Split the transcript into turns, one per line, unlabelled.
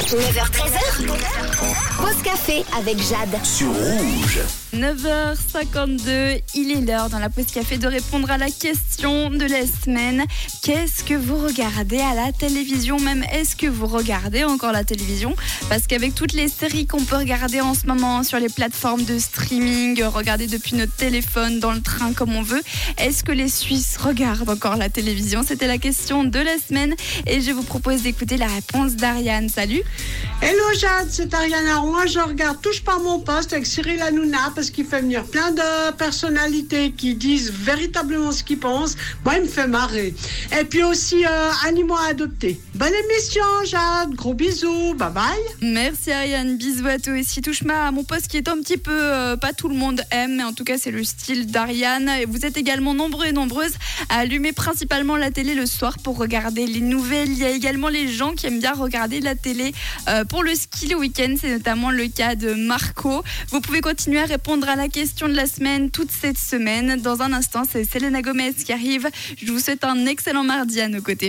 9h13h. Café avec Jade.
sur Rouge.
9h52, il est l'heure dans la pause café de répondre à la question de la semaine. Qu'est-ce que vous regardez à la télévision? Même est-ce que vous regardez encore la télévision? Parce qu'avec toutes les séries qu'on peut regarder en ce moment sur les plateformes de streaming, regarder depuis notre téléphone, dans le train comme on veut, est-ce que les Suisses regardent encore la télévision? C'était la question de la semaine et je vous propose d'écouter la réponse d'Ariane. Salut
Hello Jade, c'est Ariane. Moi, je regarde Touche pas mon poste avec Cyril Hanouna parce qu'il fait venir plein de personnalités qui disent véritablement ce qu'ils pensent. Moi, il me fait marrer. Et puis aussi euh, Animaux à adopter. Bonne émission Jade, gros bisous, bye bye.
Merci Ariane, bisous à toi aussi. Touche à mon poste qui est un petit peu, euh, pas tout le monde aime, mais en tout cas c'est le style d'Ariane. Vous êtes également nombreux et nombreuses à allumer principalement la télé le soir pour regarder les nouvelles. Il y a également les gens qui aiment bien regarder la télé euh, pour le ski le week-end. C'est notamment le cas de Marco. Vous pouvez continuer à répondre à la question de la semaine toute cette semaine. Dans un instant, c'est Selena Gomez qui arrive. Je vous souhaite un excellent mardi à nos côtés.